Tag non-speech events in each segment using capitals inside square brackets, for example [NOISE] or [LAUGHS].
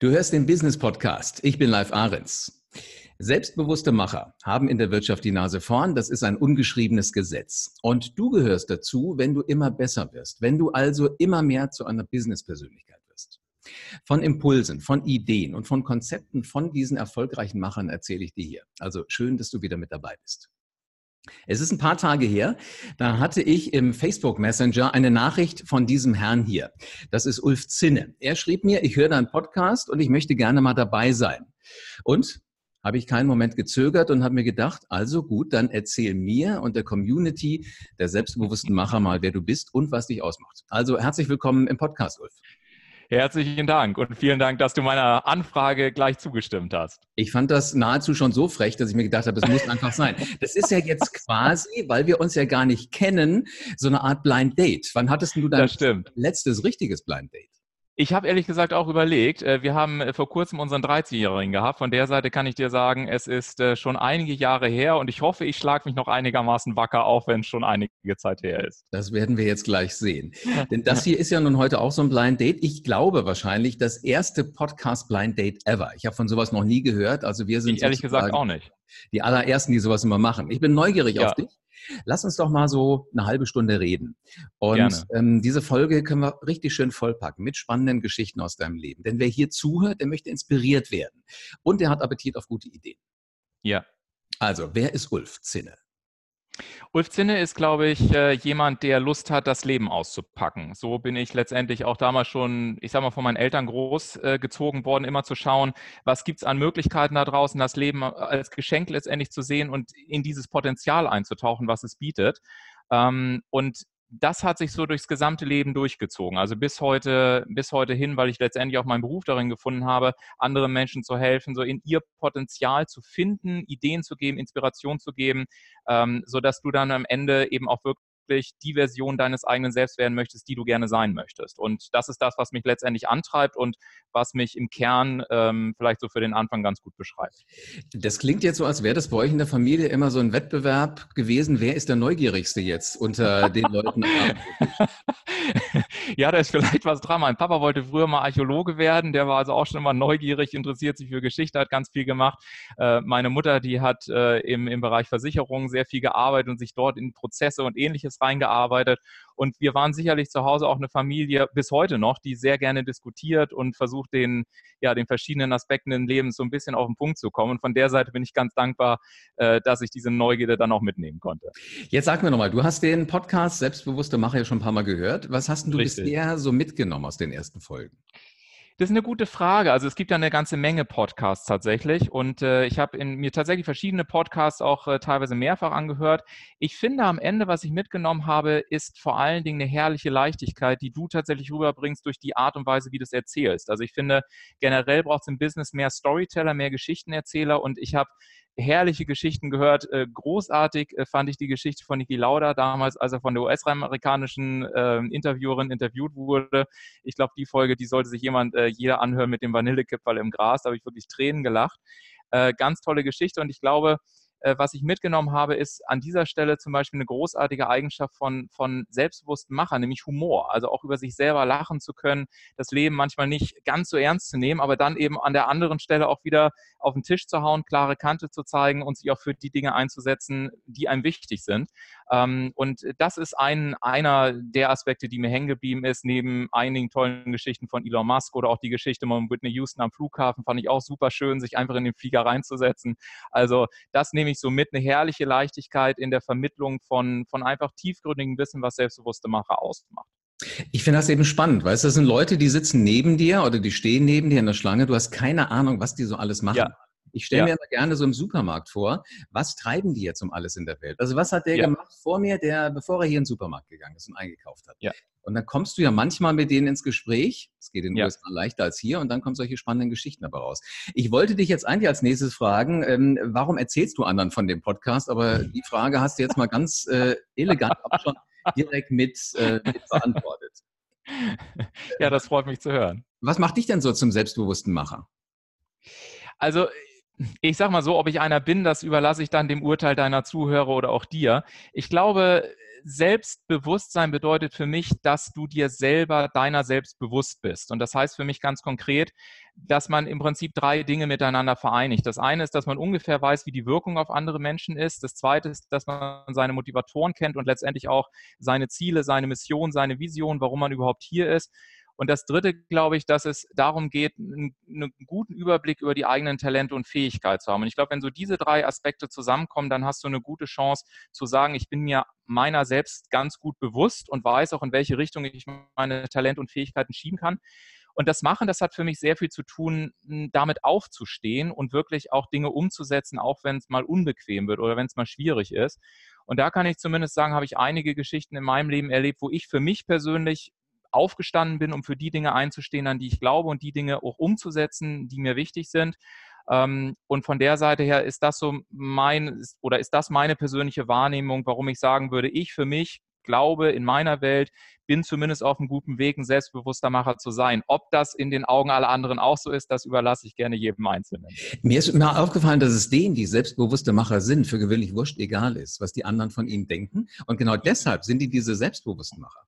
Du hörst den Business Podcast. Ich bin Live Ahrens. Selbstbewusste Macher haben in der Wirtschaft die Nase vorn. Das ist ein ungeschriebenes Gesetz. Und du gehörst dazu, wenn du immer besser wirst, wenn du also immer mehr zu einer Business-Persönlichkeit wirst. Von Impulsen, von Ideen und von Konzepten von diesen erfolgreichen Machern erzähle ich dir hier. Also schön, dass du wieder mit dabei bist. Es ist ein paar Tage her, da hatte ich im Facebook Messenger eine Nachricht von diesem Herrn hier. Das ist Ulf Zinne. Er schrieb mir, ich höre deinen Podcast und ich möchte gerne mal dabei sein. Und habe ich keinen Moment gezögert und habe mir gedacht, also gut, dann erzähl mir und der Community der selbstbewussten Macher mal, wer du bist und was dich ausmacht. Also herzlich willkommen im Podcast, Ulf. Herzlichen Dank und vielen Dank, dass du meiner Anfrage gleich zugestimmt hast. Ich fand das nahezu schon so frech, dass ich mir gedacht habe, es muss einfach sein. Das ist ja jetzt quasi, weil wir uns ja gar nicht kennen, so eine Art Blind Date. Wann hattest du dein letztes richtiges Blind Date? Ich habe ehrlich gesagt auch überlegt, äh, wir haben äh, vor kurzem unseren 13-Jährigen gehabt. Von der Seite kann ich dir sagen, es ist äh, schon einige Jahre her und ich hoffe, ich schlage mich noch einigermaßen wacker auf, wenn es schon einige Zeit her ist. Das werden wir jetzt gleich sehen. Denn das hier ist ja nun heute auch so ein Blind Date. Ich glaube wahrscheinlich das erste Podcast Blind Date ever. Ich habe von sowas noch nie gehört. Also wir sind ich ehrlich gesagt auch nicht. Die allerersten, die sowas immer machen. Ich bin neugierig ja. auf dich. Lass uns doch mal so eine halbe Stunde reden. Und ähm, diese Folge können wir richtig schön vollpacken mit spannenden Geschichten aus deinem Leben. Denn wer hier zuhört, der möchte inspiriert werden. Und der hat Appetit auf gute Ideen. Ja. Also, wer ist Ulf Zinne? Ulf Zinne ist, glaube ich, äh, jemand, der Lust hat, das Leben auszupacken. So bin ich letztendlich auch damals schon, ich sage mal, von meinen Eltern großgezogen worden, immer zu schauen, was gibt es an Möglichkeiten da draußen, das Leben als Geschenk letztendlich zu sehen und in dieses Potenzial einzutauchen, was es bietet. Ähm, und das hat sich so durchs gesamte Leben durchgezogen. Also bis heute, bis heute hin, weil ich letztendlich auch meinen Beruf darin gefunden habe, anderen Menschen zu helfen, so in ihr Potenzial zu finden, Ideen zu geben, Inspiration zu geben, ähm, so dass du dann am Ende eben auch wirklich wirklich die Version deines eigenen Selbst werden möchtest, die du gerne sein möchtest. Und das ist das, was mich letztendlich antreibt und was mich im Kern ähm, vielleicht so für den Anfang ganz gut beschreibt. Das klingt jetzt so, als wäre das bei euch in der Familie immer so ein Wettbewerb gewesen. Wer ist der Neugierigste jetzt unter den Leuten? [LAUGHS] ja, da ist vielleicht was dran. Mein Papa wollte früher mal Archäologe werden. Der war also auch schon immer neugierig, interessiert sich für Geschichte, hat ganz viel gemacht. Äh, meine Mutter, die hat äh, im, im Bereich Versicherungen sehr viel gearbeitet und sich dort in Prozesse und ähnliches reingearbeitet. Und wir waren sicherlich zu Hause auch eine Familie bis heute noch, die sehr gerne diskutiert und versucht, den, ja, den verschiedenen Aspekten des Lebens so ein bisschen auf den Punkt zu kommen. Und von der Seite bin ich ganz dankbar, äh, dass ich diese Neugierde dann auch mitnehmen konnte. Jetzt sag mir nochmal, du hast den Podcast Selbstbewusste Macher ja schon ein paar Mal gehört. Was hast du Richtig. bisher so mitgenommen aus den ersten Folgen? Das ist eine gute Frage. Also es gibt ja eine ganze Menge Podcasts tatsächlich und äh, ich habe mir tatsächlich verschiedene Podcasts auch äh, teilweise mehrfach angehört. Ich finde am Ende, was ich mitgenommen habe, ist vor allen Dingen eine herrliche Leichtigkeit, die du tatsächlich rüberbringst durch die Art und Weise, wie du es erzählst. Also ich finde, generell braucht es im Business mehr Storyteller, mehr Geschichtenerzähler und ich habe herrliche Geschichten gehört. Äh, großartig äh, fand ich die Geschichte von Niki Lauda damals, als er von der US-amerikanischen äh, Interviewerin interviewt wurde. Ich glaube, die Folge, die sollte sich jemand, äh, jeder anhören mit dem Vanillekipferl im Gras. Da habe ich wirklich Tränen gelacht. Ganz tolle Geschichte und ich glaube, was ich mitgenommen habe, ist an dieser Stelle zum Beispiel eine großartige Eigenschaft von, von selbstbewussten Machern, nämlich Humor. Also auch über sich selber lachen zu können, das Leben manchmal nicht ganz so ernst zu nehmen, aber dann eben an der anderen Stelle auch wieder auf den Tisch zu hauen, klare Kante zu zeigen und sich auch für die Dinge einzusetzen, die einem wichtig sind. Ähm, und das ist ein, einer der Aspekte, die mir hängen geblieben ist, neben einigen tollen Geschichten von Elon Musk oder auch die Geschichte von Whitney Houston am Flughafen, fand ich auch super schön, sich einfach in den Flieger reinzusetzen. Also das nehme ich so mit, eine herrliche Leichtigkeit in der Vermittlung von, von einfach tiefgründigem Wissen, was selbstbewusste Macher ausmacht. Ich finde das eben spannend, weißt du, das sind Leute, die sitzen neben dir oder die stehen neben dir in der Schlange, du hast keine Ahnung, was die so alles machen. Ja. Ich stelle ja. mir immer gerne so im Supermarkt vor, was treiben die jetzt um alles in der Welt? Also was hat der ja. gemacht vor mir, der, bevor er hier in den Supermarkt gegangen ist und eingekauft hat? Ja. Und dann kommst du ja manchmal mit denen ins Gespräch. Es geht in den ja. USA leichter als hier und dann kommen solche spannenden Geschichten dabei raus. Ich wollte dich jetzt eigentlich als nächstes fragen, ähm, warum erzählst du anderen von dem Podcast? Aber die Frage hast du jetzt mal ganz äh, elegant schon direkt mit, äh, mit beantwortet. Ja, das freut mich zu hören. Was macht dich denn so zum selbstbewussten Macher? Also ich sag mal so, ob ich einer bin, das überlasse ich dann dem Urteil deiner Zuhörer oder auch dir. Ich glaube, Selbstbewusstsein bedeutet für mich, dass du dir selber deiner selbst bewusst bist. Und das heißt für mich ganz konkret, dass man im Prinzip drei Dinge miteinander vereinigt. Das eine ist, dass man ungefähr weiß, wie die Wirkung auf andere Menschen ist. Das zweite ist, dass man seine Motivatoren kennt und letztendlich auch seine Ziele, seine Mission, seine Vision, warum man überhaupt hier ist. Und das Dritte, glaube ich, dass es darum geht, einen, guten Überblick über die eigenen Talente und Fähigkeiten zu haben. Und ich glaube, wenn so diese drei Aspekte zusammenkommen, dann hast du eine gute Chance zu sagen, ich bin mir meiner selbst ganz gut bewusst und weiß auch, in welche Richtung ich meine Talente und Fähigkeiten schieben kann. Und das Machen, das hat für mich sehr viel zu tun, damit aufzustehen und wirklich auch Dinge umzusetzen, auch wenn es mal unbequem wird oder wenn es mal schwierig ist. Und da kann ich zumindest sagen, habe ich einige Geschichten in meinem Leben erlebt, wo ich für mich persönlich aufgestanden bin, um für die Dinge einzustehen, an die ich glaube und die Dinge auch umzusetzen, die mir wichtig sind. Ähm, und von der Seite her ist das so mein oder ist das meine persönliche Wahrnehmung, warum ich sagen würde, ich für mich glaube in meiner Welt, bin zumindest auf einem guten Weg, ein selbstbewusster Macher zu sein. Ob das in den Augen aller anderen auch so ist, das überlasse ich gerne jedem Einzelnen. Mir ist immer aufgefallen, dass es denen, die selbstbewusste Macher sind, für gewöhnlich wurscht egal ist, was die anderen von ihnen denken. Und genau deshalb sind die diese selbstbewussten Macher.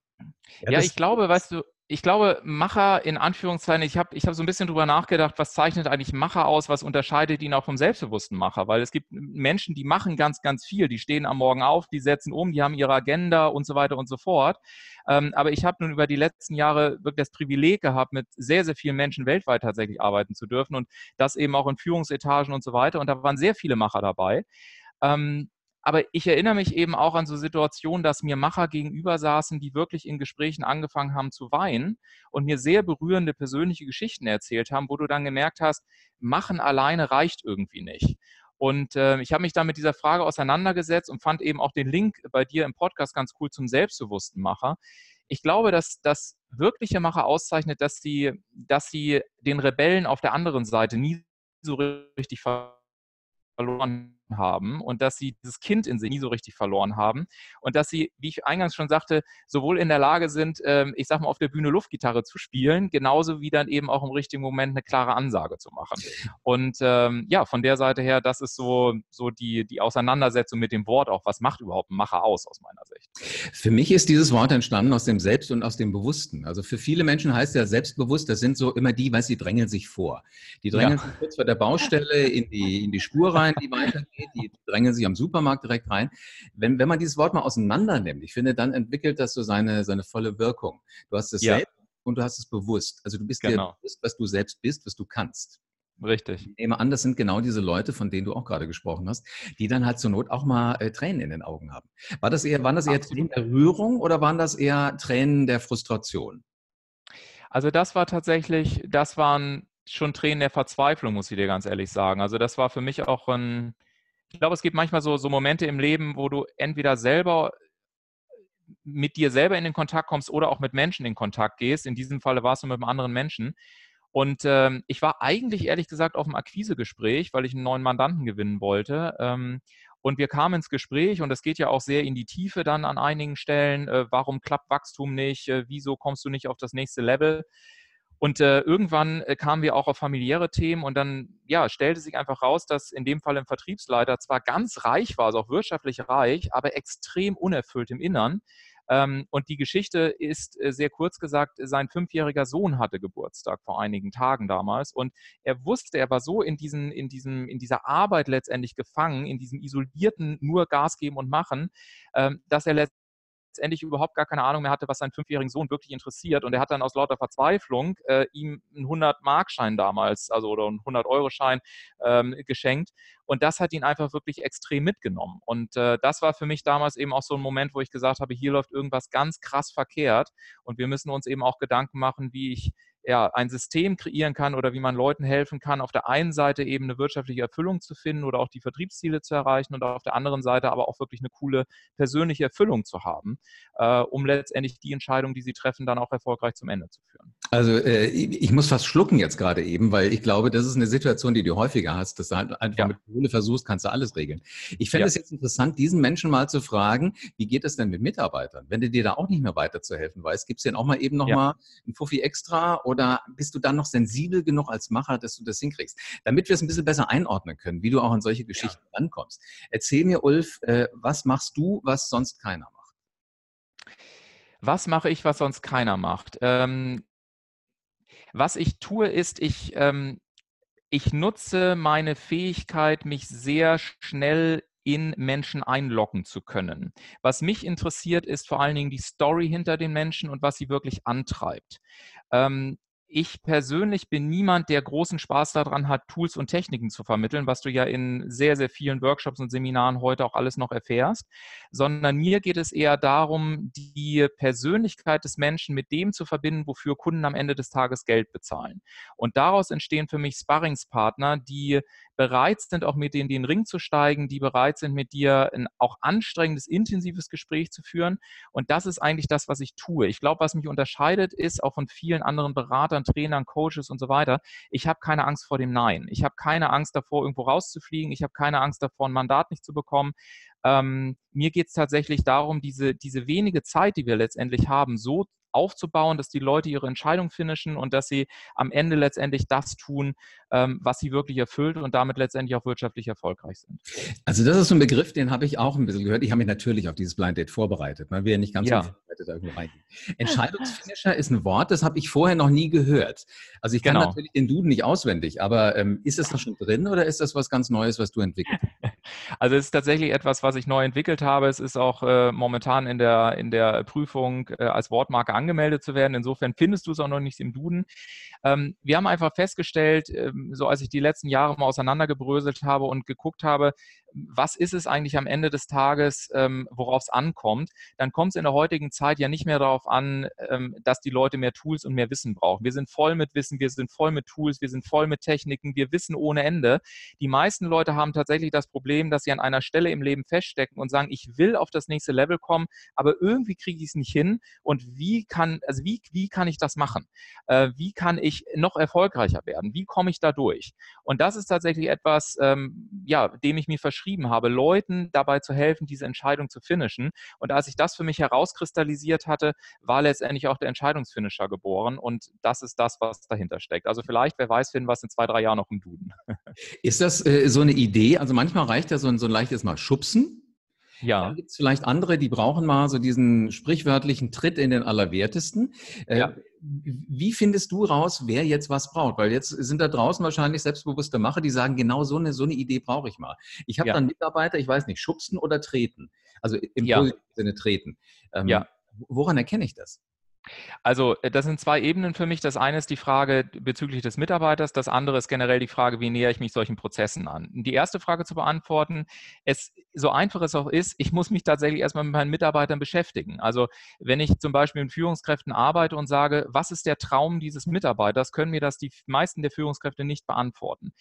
Ja, ja ich glaube, weißt du, ich glaube, Macher in Anführungszeichen, ich habe ich hab so ein bisschen drüber nachgedacht, was zeichnet eigentlich Macher aus, was unterscheidet ihn auch vom selbstbewussten Macher? Weil es gibt Menschen, die machen ganz, ganz viel, die stehen am Morgen auf, die setzen um, die haben ihre Agenda und so weiter und so fort. Ähm, aber ich habe nun über die letzten Jahre wirklich das Privileg gehabt, mit sehr, sehr vielen Menschen weltweit tatsächlich arbeiten zu dürfen und das eben auch in Führungsetagen und so weiter. Und da waren sehr viele Macher dabei. Ähm, aber ich erinnere mich eben auch an so Situationen, dass mir Macher gegenüber saßen, die wirklich in Gesprächen angefangen haben zu weinen und mir sehr berührende persönliche Geschichten erzählt haben, wo du dann gemerkt hast, machen alleine reicht irgendwie nicht. Und äh, ich habe mich dann mit dieser Frage auseinandergesetzt und fand eben auch den Link bei dir im Podcast ganz cool zum selbstbewussten Macher. Ich glaube, dass das wirkliche Macher auszeichnet, dass sie, dass sie den Rebellen auf der anderen Seite nie so richtig verloren haben und dass sie dieses Kind in sich nie so richtig verloren haben und dass sie, wie ich eingangs schon sagte, sowohl in der Lage sind, ähm, ich sag mal, auf der Bühne Luftgitarre zu spielen, genauso wie dann eben auch im richtigen Moment eine klare Ansage zu machen. Und ähm, ja, von der Seite her, das ist so, so die, die Auseinandersetzung mit dem Wort auch. Was macht überhaupt ein Macher aus, aus meiner Sicht? Für mich ist dieses Wort entstanden aus dem Selbst und aus dem Bewussten. Also für viele Menschen heißt ja selbstbewusst, das sind so immer die, weil sie drängeln sich vor. Die drängeln ja. sich kurz vor der Baustelle in die, in die Spur rein, die [LAUGHS] weitergeht die drängen sich am Supermarkt direkt rein. Wenn, wenn man dieses Wort mal auseinander nimmt, ich finde, dann entwickelt das so seine, seine volle Wirkung. Du hast es ja. selbst und du hast es bewusst. Also du bist genau. dir bewusst, was du selbst bist, was du kannst. Richtig. Ich nehme an, das sind genau diese Leute, von denen du auch gerade gesprochen hast, die dann halt zur Not auch mal äh, Tränen in den Augen haben. War das eher, waren das eher Tränen der Rührung oder waren das eher Tränen der Frustration? Also das war tatsächlich, das waren schon Tränen der Verzweiflung, muss ich dir ganz ehrlich sagen. Also das war für mich auch ein, ich glaube, es gibt manchmal so, so Momente im Leben, wo du entweder selber mit dir selber in den Kontakt kommst oder auch mit Menschen in Kontakt gehst. In diesem Falle warst du mit einem anderen Menschen. Und ähm, ich war eigentlich ehrlich gesagt auf einem Akquisegespräch, weil ich einen neuen Mandanten gewinnen wollte. Ähm, und wir kamen ins Gespräch und es geht ja auch sehr in die Tiefe dann an einigen Stellen. Äh, warum klappt Wachstum nicht? Äh, wieso kommst du nicht auf das nächste Level? Und äh, irgendwann äh, kamen wir auch auf familiäre Themen und dann ja, stellte sich einfach raus, dass in dem Fall ein Vertriebsleiter zwar ganz reich war, also auch wirtschaftlich reich, aber extrem unerfüllt im Innern. Ähm, und die Geschichte ist äh, sehr kurz gesagt, sein fünfjähriger Sohn hatte Geburtstag vor einigen Tagen damals. Und er wusste, er war so in, diesen, in, diesem, in dieser Arbeit letztendlich gefangen, in diesem isolierten nur Gas geben und machen, ähm, dass er letztendlich letztendlich überhaupt gar keine Ahnung mehr hatte, was seinen fünfjährigen Sohn wirklich interessiert. Und er hat dann aus lauter Verzweiflung äh, ihm einen 100-Markschein damals, also oder einen 100-Euro-Schein ähm, geschenkt. Und das hat ihn einfach wirklich extrem mitgenommen. Und äh, das war für mich damals eben auch so ein Moment, wo ich gesagt habe, hier läuft irgendwas ganz krass verkehrt. Und wir müssen uns eben auch Gedanken machen, wie ich ja, ein System kreieren kann oder wie man Leuten helfen kann, auf der einen Seite eben eine wirtschaftliche Erfüllung zu finden oder auch die Vertriebsziele zu erreichen und auf der anderen Seite aber auch wirklich eine coole persönliche Erfüllung zu haben, äh, um letztendlich die Entscheidung, die sie treffen, dann auch erfolgreich zum Ende zu führen. Also äh, ich muss fast schlucken jetzt gerade eben, weil ich glaube, das ist eine Situation, die du häufiger hast, dass du halt einfach ja. mit Kohle versuchst, kannst du alles regeln. Ich fände es ja. jetzt interessant, diesen Menschen mal zu fragen, wie geht es denn mit Mitarbeitern? Wenn du dir da auch nicht mehr weiterzuhelfen weißt, gibt es denn auch mal eben noch ja. mal ein Fuffi extra oder bist du dann noch sensibel genug als Macher, dass du das hinkriegst? Damit wir es ein bisschen besser einordnen können, wie du auch an solche Geschichten ja. rankommst. Erzähl mir, Ulf, äh, was machst du, was sonst keiner macht? Was mache ich, was sonst keiner macht? Ähm, was ich tue, ist, ich, ähm, ich nutze meine Fähigkeit, mich sehr schnell in Menschen einloggen zu können. Was mich interessiert, ist vor allen Dingen die Story hinter den Menschen und was sie wirklich antreibt. Ähm, ich persönlich bin niemand, der großen Spaß daran hat, Tools und Techniken zu vermitteln, was du ja in sehr, sehr vielen Workshops und Seminaren heute auch alles noch erfährst, sondern mir geht es eher darum, die Persönlichkeit des Menschen mit dem zu verbinden, wofür Kunden am Ende des Tages Geld bezahlen. Und daraus entstehen für mich Sparringspartner, die bereit sind, auch mit dir in den Ring zu steigen, die bereit sind, mit dir ein auch anstrengendes, intensives Gespräch zu führen. Und das ist eigentlich das, was ich tue. Ich glaube, was mich unterscheidet, ist auch von vielen anderen Beratern, Trainern, Coaches und so weiter, ich habe keine Angst vor dem Nein. Ich habe keine Angst davor, irgendwo rauszufliegen. Ich habe keine Angst davor, ein Mandat nicht zu bekommen. Ähm, mir geht es tatsächlich darum, diese, diese wenige Zeit, die wir letztendlich haben, so aufzubauen, dass die Leute ihre Entscheidung finishen und dass sie am Ende letztendlich das tun, ähm, was sie wirklich erfüllt und damit letztendlich auch wirtschaftlich erfolgreich sind. Also das ist so ein Begriff, den habe ich auch ein bisschen gehört. Ich habe mich natürlich auf dieses Blind Date vorbereitet, weil wir ja nicht ganz ja. vorbereitet da irgendwo reingehen. Entscheidungsfinisher ist ein Wort, das habe ich vorher noch nie gehört. Also ich kann genau. natürlich den Duden nicht auswendig, aber ähm, ist das da schon drin oder ist das was ganz Neues, was du entwickelt hast? [LAUGHS] Also es ist tatsächlich etwas, was ich neu entwickelt habe. Es ist auch äh, momentan in der, in der Prüfung äh, als Wortmarke angemeldet zu werden. Insofern findest du es auch noch nicht im Duden. Ähm, wir haben einfach festgestellt, ähm, so als ich die letzten Jahre mal auseinandergebröselt habe und geguckt habe, was ist es eigentlich am Ende des Tages, ähm, worauf es ankommt, dann kommt es in der heutigen Zeit ja nicht mehr darauf an, ähm, dass die Leute mehr Tools und mehr Wissen brauchen. Wir sind voll mit Wissen, wir sind voll mit Tools, wir sind voll mit Techniken, wir wissen ohne Ende. Die meisten Leute haben tatsächlich das Problem, dass sie an einer Stelle im Leben feststecken und sagen, ich will auf das nächste Level kommen, aber irgendwie kriege ich es nicht hin. Und wie kann, also wie, wie kann ich das machen? Äh, wie kann ich noch erfolgreicher werden? Wie komme ich da durch? Und das ist tatsächlich etwas, ähm, ja, dem ich mir verschreibe beschrieben habe, Leuten dabei zu helfen, diese Entscheidung zu finishen. Und als ich das für mich herauskristallisiert hatte, war letztendlich auch der Entscheidungsfinisher geboren. Und das ist das, was dahinter steckt. Also vielleicht, wer weiß, finden es in zwei, drei Jahren noch im Duden. Ist das äh, so eine Idee? Also manchmal reicht ja so ein, so ein leichtes Mal Schubsen. Ja. Dann gibt es vielleicht andere, die brauchen mal so diesen sprichwörtlichen Tritt in den Allerwertesten. Äh, ja. Wie findest du raus, wer jetzt was braucht? Weil jetzt sind da draußen wahrscheinlich selbstbewusste Macher, die sagen, genau so eine, so eine Idee brauche ich mal. Ich habe ja. dann Mitarbeiter, ich weiß nicht, schubsen oder treten. Also im ja. Sinne treten. Ähm, ja. Woran erkenne ich das? Also äh, das sind zwei Ebenen für mich. Das eine ist die Frage bezüglich des Mitarbeiters, das andere ist generell die Frage, wie näher ich mich solchen Prozessen an. Die erste Frage zu beantworten, es so einfach es auch ist, ich muss mich tatsächlich erstmal mit meinen Mitarbeitern beschäftigen. Also wenn ich zum Beispiel mit Führungskräften arbeite und sage, was ist der Traum dieses Mitarbeiters, können mir das die meisten der Führungskräfte nicht beantworten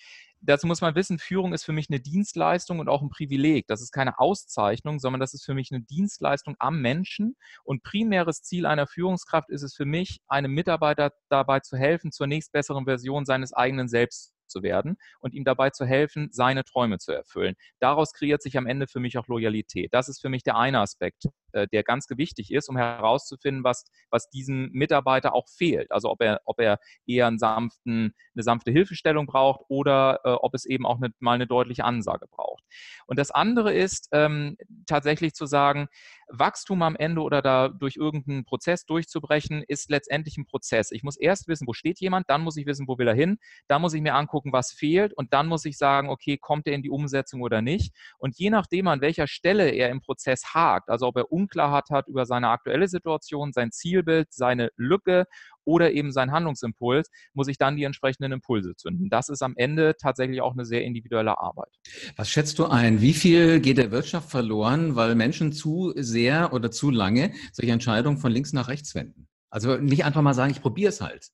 dazu muss man wissen, Führung ist für mich eine Dienstleistung und auch ein Privileg. Das ist keine Auszeichnung, sondern das ist für mich eine Dienstleistung am Menschen. Und primäres Ziel einer Führungskraft ist es für mich, einem Mitarbeiter dabei zu helfen, zur nächstbesseren Version seines eigenen Selbst zu werden und ihm dabei zu helfen, seine Träume zu erfüllen. Daraus kreiert sich am Ende für mich auch Loyalität. Das ist für mich der eine Aspekt, äh, der ganz wichtig ist, um herauszufinden, was, was diesem Mitarbeiter auch fehlt. Also ob er, ob er eher einen sanften, eine sanfte Hilfestellung braucht oder äh, ob es eben auch eine, mal eine deutliche Ansage braucht. Und das andere ist ähm, tatsächlich zu sagen, Wachstum am Ende oder da durch irgendeinen Prozess durchzubrechen, ist letztendlich ein Prozess. Ich muss erst wissen, wo steht jemand, dann muss ich wissen, wo will er hin, dann muss ich mir angucken, was fehlt und dann muss ich sagen, okay, kommt er in die Umsetzung oder nicht. Und je nachdem, an welcher Stelle er im Prozess hakt, also ob er Unklarheit hat über seine aktuelle Situation, sein Zielbild, seine Lücke oder eben sein Handlungsimpuls, muss ich dann die entsprechenden Impulse zünden. Das ist am Ende tatsächlich auch eine sehr individuelle Arbeit. Was schätzt du ein? Wie viel geht der Wirtschaft verloren, weil Menschen zu sehr oder zu lange solche Entscheidungen von links nach rechts wenden? Also nicht einfach mal sagen, ich probiere es halt.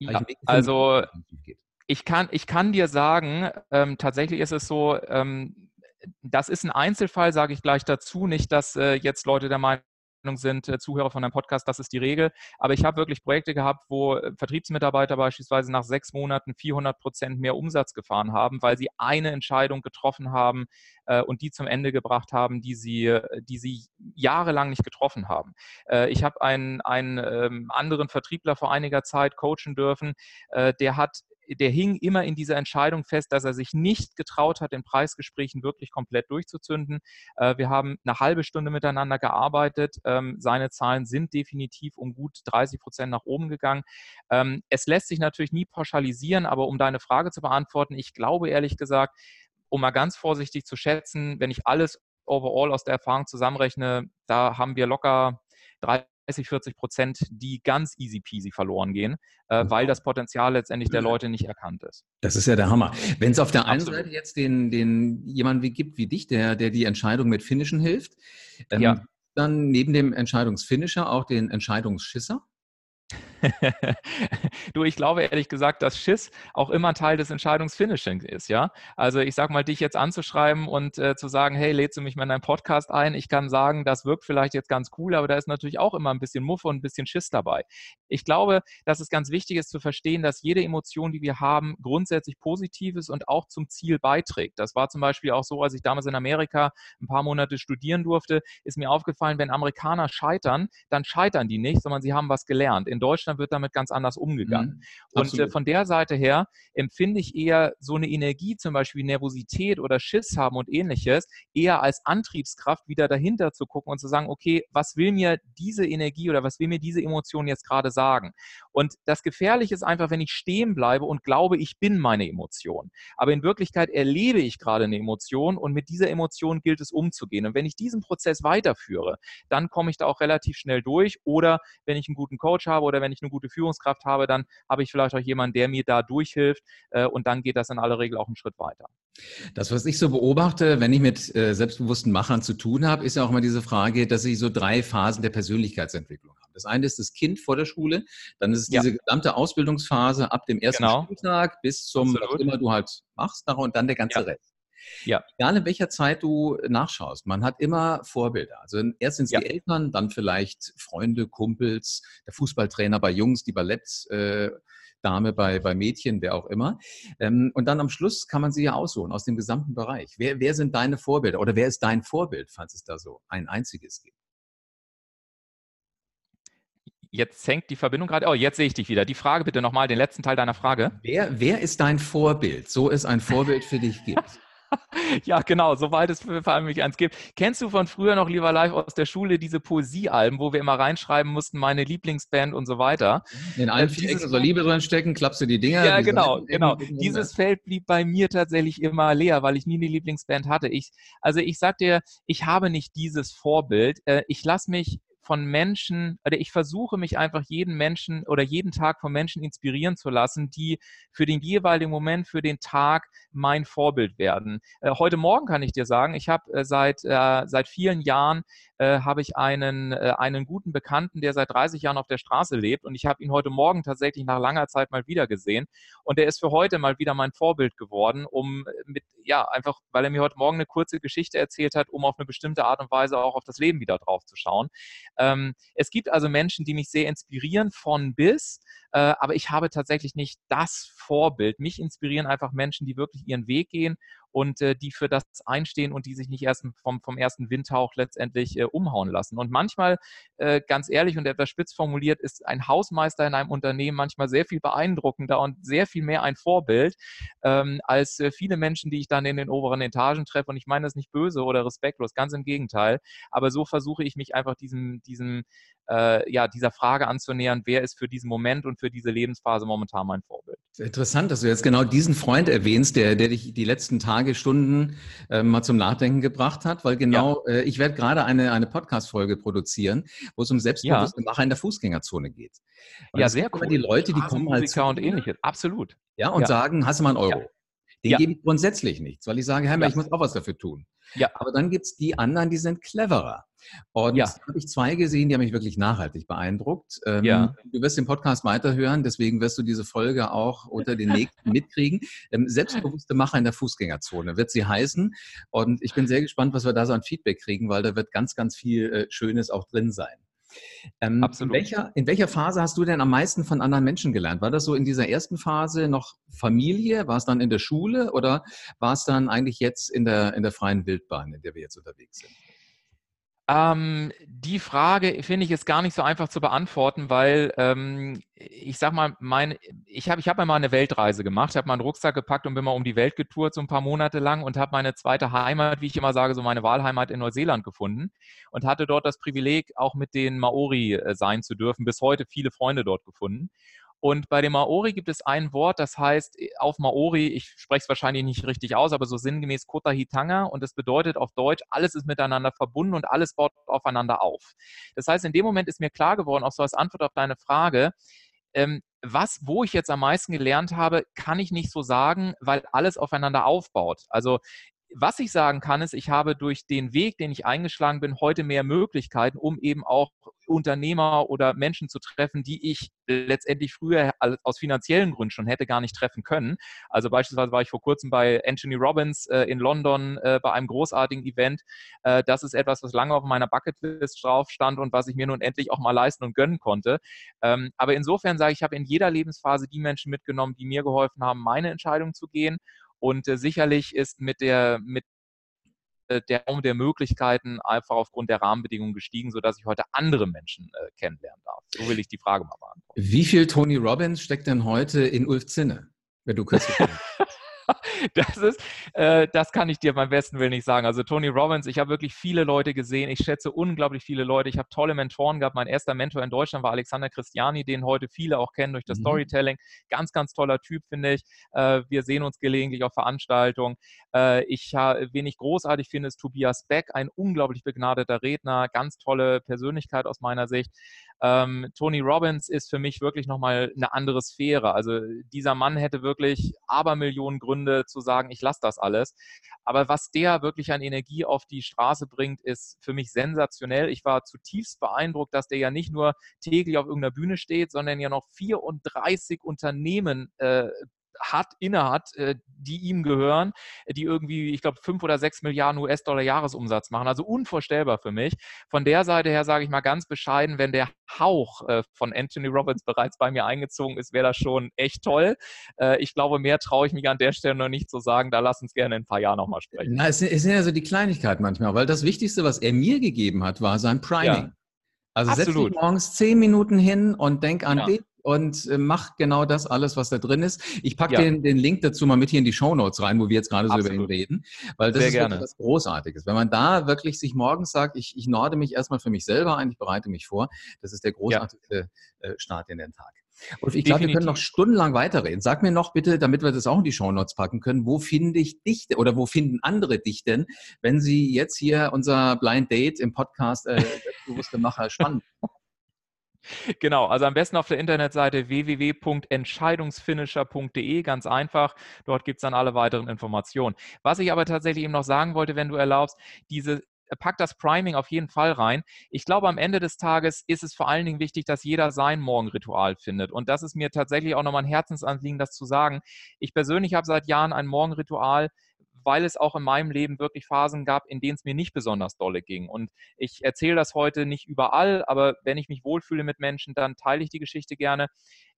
Ja, also ich kann, ich kann dir sagen, ähm, tatsächlich ist es so, ähm, das ist ein Einzelfall, sage ich gleich dazu. Nicht, dass äh, jetzt Leute der Meinung sind äh, Zuhörer von einem Podcast, das ist die Regel. Aber ich habe wirklich Projekte gehabt, wo äh, Vertriebsmitarbeiter beispielsweise nach sechs Monaten 400 Prozent mehr Umsatz gefahren haben, weil sie eine Entscheidung getroffen haben äh, und die zum Ende gebracht haben, die sie, äh, die sie jahrelang nicht getroffen haben. Äh, ich habe einen, einen ähm, anderen Vertriebler vor einiger Zeit coachen dürfen, äh, der hat der hing immer in dieser Entscheidung fest, dass er sich nicht getraut hat, in Preisgesprächen wirklich komplett durchzuzünden. Äh, wir haben eine halbe Stunde miteinander gearbeitet. Ähm, seine Zahlen sind definitiv um gut 30 Prozent nach oben gegangen. Ähm, es lässt sich natürlich nie pauschalisieren, aber um deine Frage zu beantworten, ich glaube ehrlich gesagt, um mal ganz vorsichtig zu schätzen, wenn ich alles overall aus der Erfahrung zusammenrechne, da haben wir locker 30, 40 Prozent, die ganz easy peasy verloren gehen, äh, weil das Potenzial letztendlich der Leute nicht erkannt ist. Das ist ja der Hammer. Wenn es auf der einen Absolut. Seite jetzt den, den jemanden wie gibt wie dich, der, der die Entscheidung mit Finishen hilft, ähm, ja. dann neben dem Entscheidungsfinisher auch den Entscheidungsschisser? [LAUGHS] du, ich glaube ehrlich gesagt, dass Schiss auch immer Teil des Entscheidungsfinishing ist, ja. Also ich sag mal, dich jetzt anzuschreiben und äh, zu sagen, hey, lädst du mich mal in deinen Podcast ein? Ich kann sagen, das wirkt vielleicht jetzt ganz cool, aber da ist natürlich auch immer ein bisschen Muffe und ein bisschen Schiss dabei. Ich glaube, dass es ganz wichtig ist zu verstehen, dass jede Emotion, die wir haben, grundsätzlich positiv ist und auch zum Ziel beiträgt. Das war zum Beispiel auch so, als ich damals in Amerika ein paar Monate studieren durfte, ist mir aufgefallen, wenn Amerikaner scheitern, dann scheitern die nicht, sondern sie haben was gelernt. In Deutschland Deutschland wird damit ganz anders umgegangen. Mhm, und äh, von der Seite her empfinde ich eher so eine Energie, zum Beispiel Nervosität oder Schiss haben und ähnliches, eher als Antriebskraft wieder dahinter zu gucken und zu sagen, okay, was will mir diese Energie oder was will mir diese Emotion jetzt gerade sagen? Und das Gefährliche ist einfach, wenn ich stehen bleibe und glaube, ich bin meine Emotion. Aber in Wirklichkeit erlebe ich gerade eine Emotion und mit dieser Emotion gilt es umzugehen. Und wenn ich diesen Prozess weiterführe, dann komme ich da auch relativ schnell durch. Oder wenn ich einen guten Coach habe oder wenn ich eine gute Führungskraft habe, dann habe ich vielleicht auch jemanden, der mir da durchhilft äh, und dann geht das in aller Regel auch einen Schritt weiter. Das, was ich so beobachte, wenn ich mit äh, selbstbewussten Machern zu tun habe, ist ja auch immer diese Frage, dass sie so drei Phasen der Persönlichkeitsentwicklung haben. Das eine ist das Kind vor der Schule, dann ist es diese ja. gesamte Ausbildungsphase ab dem ersten genau. Spieltag bis zum, Absolut. was immer du halt machst, und dann der ganze ja. Rest. Ja. Egal in welcher Zeit du nachschaust, man hat immer Vorbilder. Also erstens ja. die Eltern, dann vielleicht Freunde, Kumpels, der Fußballtrainer bei Jungs, die Ballettdame äh, bei, bei Mädchen, wer auch immer. Ähm, und dann am Schluss kann man sie ja aussuchen aus dem gesamten Bereich. Wer, wer sind deine Vorbilder oder wer ist dein Vorbild, falls es da so ein einziges gibt? Jetzt hängt die Verbindung gerade. Oh, jetzt sehe ich dich wieder. Die Frage bitte nochmal, den letzten Teil deiner Frage. Wer, wer ist dein Vorbild, so es ein Vorbild für dich gibt? [LAUGHS] ja, genau, soweit es vor allem mich eins gibt. Kennst du von früher noch, lieber live aus der Schule, diese Poesiealben, wo wir immer reinschreiben mussten, meine Lieblingsband und so weiter? In allen äh, vier so Liebe drin stecken, klappst du die Dinger. Ja, genau, genau. Dieses Feld blieb bei mir tatsächlich immer leer, weil ich nie eine Lieblingsband hatte. Ich, also ich sag dir, ich habe nicht dieses Vorbild. Äh, ich lasse mich von Menschen, oder ich versuche mich einfach jeden Menschen oder jeden Tag von Menschen inspirieren zu lassen, die für den jeweiligen Moment, für den Tag mein Vorbild werden. Äh, heute Morgen kann ich dir sagen, ich habe äh, seit, äh, seit vielen Jahren äh, habe ich einen, äh, einen guten Bekannten, der seit 30 Jahren auf der Straße lebt und ich habe ihn heute Morgen tatsächlich nach langer Zeit mal wieder gesehen und der ist für heute mal wieder mein Vorbild geworden, um mit, ja, einfach, weil er mir heute Morgen eine kurze Geschichte erzählt hat, um auf eine bestimmte Art und Weise auch auf das Leben wieder drauf zu schauen. Ähm, es gibt also Menschen, die mich sehr inspirieren von bis, äh, aber ich habe tatsächlich nicht das Vorbild. Mich inspirieren einfach Menschen, die wirklich ihren Weg gehen und äh, die für das einstehen und die sich nicht erst vom, vom ersten Windhauch letztendlich äh, umhauen lassen. Und manchmal, äh, ganz ehrlich und etwas spitz formuliert, ist ein Hausmeister in einem Unternehmen manchmal sehr viel beeindruckender und sehr viel mehr ein Vorbild ähm, als äh, viele Menschen, die ich dann in den oberen Etagen treffe. Und ich meine das nicht böse oder respektlos, ganz im Gegenteil. Aber so versuche ich mich einfach diesem, diesem äh, ja, dieser Frage anzunähern, wer ist für diesen Moment und für diese Lebensphase momentan mein Vorbild. Interessant, dass du jetzt genau diesen Freund erwähnst, der, der dich die letzten Tage, Stunden äh, mal zum Nachdenken gebracht hat, weil genau, ja. äh, ich werde gerade eine, eine Podcast-Folge produzieren, wo es um selbstbewusste ja. Macher in der Fußgängerzone geht. Und ja, sehr cool. Die Leute, die kommen als und ähnliches, absolut. Ja, und ja. sagen, hast du mal einen Euro? Den ja. gebe ich grundsätzlich nichts, weil ich sage, Herr, ja. ich muss auch was dafür tun. Ja. Aber dann gibt es die anderen, die sind cleverer. Und ja. da habe ich zwei gesehen, die haben mich wirklich nachhaltig beeindruckt. Ähm, ja. Du wirst den Podcast weiterhören, deswegen wirst du diese Folge auch unter den nächsten [LAUGHS] mitkriegen. Ähm, selbstbewusste Macher in der Fußgängerzone wird sie heißen. Und ich bin sehr gespannt, was wir da so an Feedback kriegen, weil da wird ganz, ganz viel äh, Schönes auch drin sein. Ähm, Absolut. In welcher, in welcher Phase hast du denn am meisten von anderen Menschen gelernt? War das so in dieser ersten Phase noch Familie? War es dann in der Schule oder war es dann eigentlich jetzt in der, in der freien Wildbahn, in der wir jetzt unterwegs sind? Ähm, die Frage finde ich ist gar nicht so einfach zu beantworten, weil ähm, ich sag mal, mein, ich habe ich hab mal eine Weltreise gemacht, habe meinen Rucksack gepackt und bin mal um die Welt getourt, so ein paar Monate lang und habe meine zweite Heimat, wie ich immer sage, so meine Wahlheimat in Neuseeland gefunden und hatte dort das Privileg, auch mit den Maori äh, sein zu dürfen, bis heute viele Freunde dort gefunden. Und bei dem Maori gibt es ein Wort, das heißt äh, auf Maori, ich spreche es wahrscheinlich nicht richtig aus, aber so sinngemäß Kotahitanga und das bedeutet auf Deutsch, alles ist miteinander verbunden und alles baut aufeinander auf. Das heißt, in dem Moment ist mir klar geworden, auch so als Antwort auf deine Frage, ähm, was, wo ich jetzt am meisten gelernt habe, kann ich nicht so sagen, weil alles aufeinander aufbaut. Also was ich sagen kann, ist, ich habe durch den Weg, den ich eingeschlagen bin, heute mehr Möglichkeiten, um eben auch Unternehmer oder Menschen zu treffen, die ich letztendlich früher aus finanziellen Gründen schon hätte gar nicht treffen können. Also beispielsweise war ich vor kurzem bei Anthony Robbins äh, in London äh, bei einem großartigen Event. Äh, das ist etwas, was lange auf meiner Bucketlist drauf stand und was ich mir nun endlich auch mal leisten und gönnen konnte. Ähm, aber insofern sage ich, ich habe in jeder Lebensphase die Menschen mitgenommen, die mir geholfen haben, meine Entscheidung zu gehen. Und sicherlich ist mit der, mit der Raum der Möglichkeiten einfach aufgrund der Rahmenbedingungen gestiegen, sodass ich heute andere Menschen äh, kennenlernen darf. So will ich die Frage mal beantworten. Wie viel Tony Robbins steckt denn heute in Ulf Zinne, wenn du kürzlich [LAUGHS] das ist, äh, das kann ich dir beim besten Willen nicht sagen. Also Tony Robbins, ich habe wirklich viele Leute gesehen. Ich schätze unglaublich viele Leute. Ich habe tolle Mentoren gehabt. Mein erster Mentor in Deutschland war Alexander Christiani, den heute viele auch kennen durch das mhm. Storytelling. Ganz, ganz toller Typ, finde ich. Äh, wir sehen uns gelegentlich auf Veranstaltungen. Äh, ich, wen ich großartig finde, ist Tobias Beck, ein unglaublich begnadeter Redner, ganz tolle Persönlichkeit aus meiner Sicht. Ähm, Tony Robbins ist für mich wirklich nochmal eine andere Sphäre. Also dieser Mann hätte wirklich Abermillionen Gründe zu sagen, ich lasse das alles. Aber was der wirklich an Energie auf die Straße bringt, ist für mich sensationell. Ich war zutiefst beeindruckt, dass der ja nicht nur täglich auf irgendeiner Bühne steht, sondern ja noch 34 Unternehmen äh, hat, innehat, äh, die ihm gehören, die irgendwie, ich glaube, fünf oder sechs Milliarden US-Dollar Jahresumsatz machen. Also unvorstellbar für mich. Von der Seite her sage ich mal ganz bescheiden, wenn der Hauch äh, von Anthony Robbins bereits bei mir eingezogen ist, wäre das schon echt toll. Äh, ich glaube, mehr traue ich mich an der Stelle noch nicht zu sagen. Da lass uns gerne in ein paar Jahren nochmal sprechen. Na, es sind ja so die Kleinigkeiten manchmal, weil das Wichtigste, was er mir gegeben hat, war sein Priming. Ja. Also Absolut. setz dich morgens zehn Minuten hin und denk an ja. dich und äh, mach genau das alles, was da drin ist. Ich packe ja. den, den Link dazu mal mit hier in die Show Notes rein, wo wir jetzt gerade so über ihn reden, weil das Sehr ist gerne. was Großartiges. Wenn man da wirklich sich morgens sagt, ich, ich norde mich erstmal für mich selber ein, ich bereite mich vor, das ist der großartigste ja. Äh, Start in den Tag. Und ich glaube, wir können noch stundenlang weiterreden. Sag mir noch bitte, damit wir das auch in die Show Notes packen können, wo finde ich dich oder wo finden andere dich denn, wenn sie jetzt hier unser Blind Date im Podcast äh, bewusste Macher spannend Genau, also am besten auf der Internetseite www.entscheidungsfinisher.de, ganz einfach. Dort gibt es dann alle weiteren Informationen. Was ich aber tatsächlich eben noch sagen wollte, wenn du erlaubst, diese pack das Priming auf jeden Fall rein. Ich glaube, am Ende des Tages ist es vor allen Dingen wichtig, dass jeder sein Morgenritual findet. Und das ist mir tatsächlich auch nochmal ein Herzensanliegen, das zu sagen. Ich persönlich habe seit Jahren ein Morgenritual, weil es auch in meinem Leben wirklich Phasen gab, in denen es mir nicht besonders dolle ging. Und ich erzähle das heute nicht überall, aber wenn ich mich wohlfühle mit Menschen, dann teile ich die Geschichte gerne.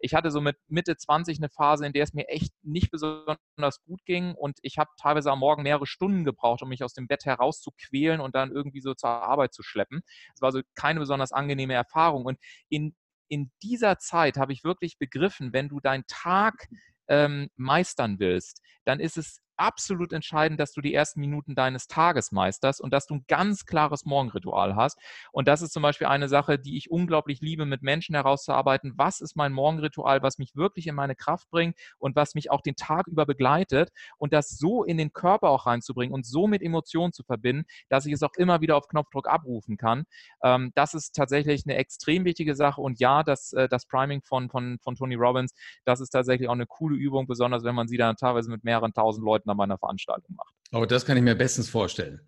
Ich hatte so mit Mitte 20 eine Phase, in der es mir echt nicht besonders gut ging und ich habe teilweise am Morgen mehrere Stunden gebraucht, um mich aus dem Bett herauszuquälen und dann irgendwie so zur Arbeit zu schleppen. Es war so keine besonders angenehme Erfahrung. Und in in dieser Zeit habe ich wirklich begriffen, wenn du deinen Tag ähm, meistern willst, dann ist es absolut entscheidend, dass du die ersten Minuten deines Tages meisterst und dass du ein ganz klares Morgenritual hast. Und das ist zum Beispiel eine Sache, die ich unglaublich liebe, mit Menschen herauszuarbeiten. Was ist mein Morgenritual, was mich wirklich in meine Kraft bringt und was mich auch den Tag über begleitet und das so in den Körper auch reinzubringen und so mit Emotionen zu verbinden, dass ich es auch immer wieder auf Knopfdruck abrufen kann. Ähm, das ist tatsächlich eine extrem wichtige Sache. Und ja, das, äh, das Priming von, von, von Tony Robbins, das ist tatsächlich auch eine coole Übung, besonders wenn man sie dann teilweise mit mehreren tausend Leuten an meiner Veranstaltung macht. Oh, das kann ich mir bestens vorstellen.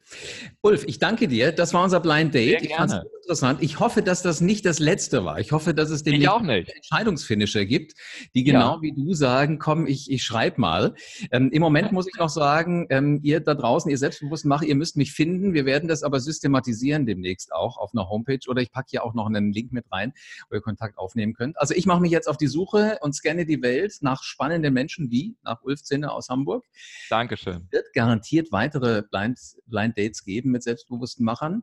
Ulf, ich danke dir. Das war unser Blind Date. Sehr. Ich interessant. Ich hoffe, dass das nicht das letzte war. Ich hoffe, dass es nicht. Entscheidungsfinisher gibt, die genau ja. wie du sagen, komm, ich, ich schreibe mal. Ähm, Im Moment muss ich noch sagen, ähm, ihr da draußen, ihr selbstbewusst macht, ihr müsst mich finden. Wir werden das aber systematisieren demnächst auch auf einer Homepage oder ich packe hier auch noch einen Link mit rein, wo ihr Kontakt aufnehmen könnt. Also ich mache mich jetzt auf die Suche und scanne die Welt nach spannenden Menschen wie nach Ulf Zinner aus Hamburg. Dankeschön. Wird garantiert weitere Blind, Blind Dates geben mit selbstbewussten Machern.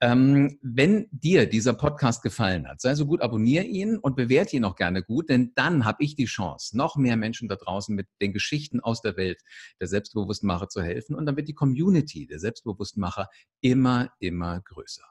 Ähm, wenn dir dieser Podcast gefallen hat, sei so gut, abonniere ihn und bewerte ihn auch gerne gut, denn dann habe ich die Chance, noch mehr Menschen da draußen mit den Geschichten aus der Welt der selbstbewussten Macher zu helfen und dann wird die Community der selbstbewussten Macher immer, immer größer.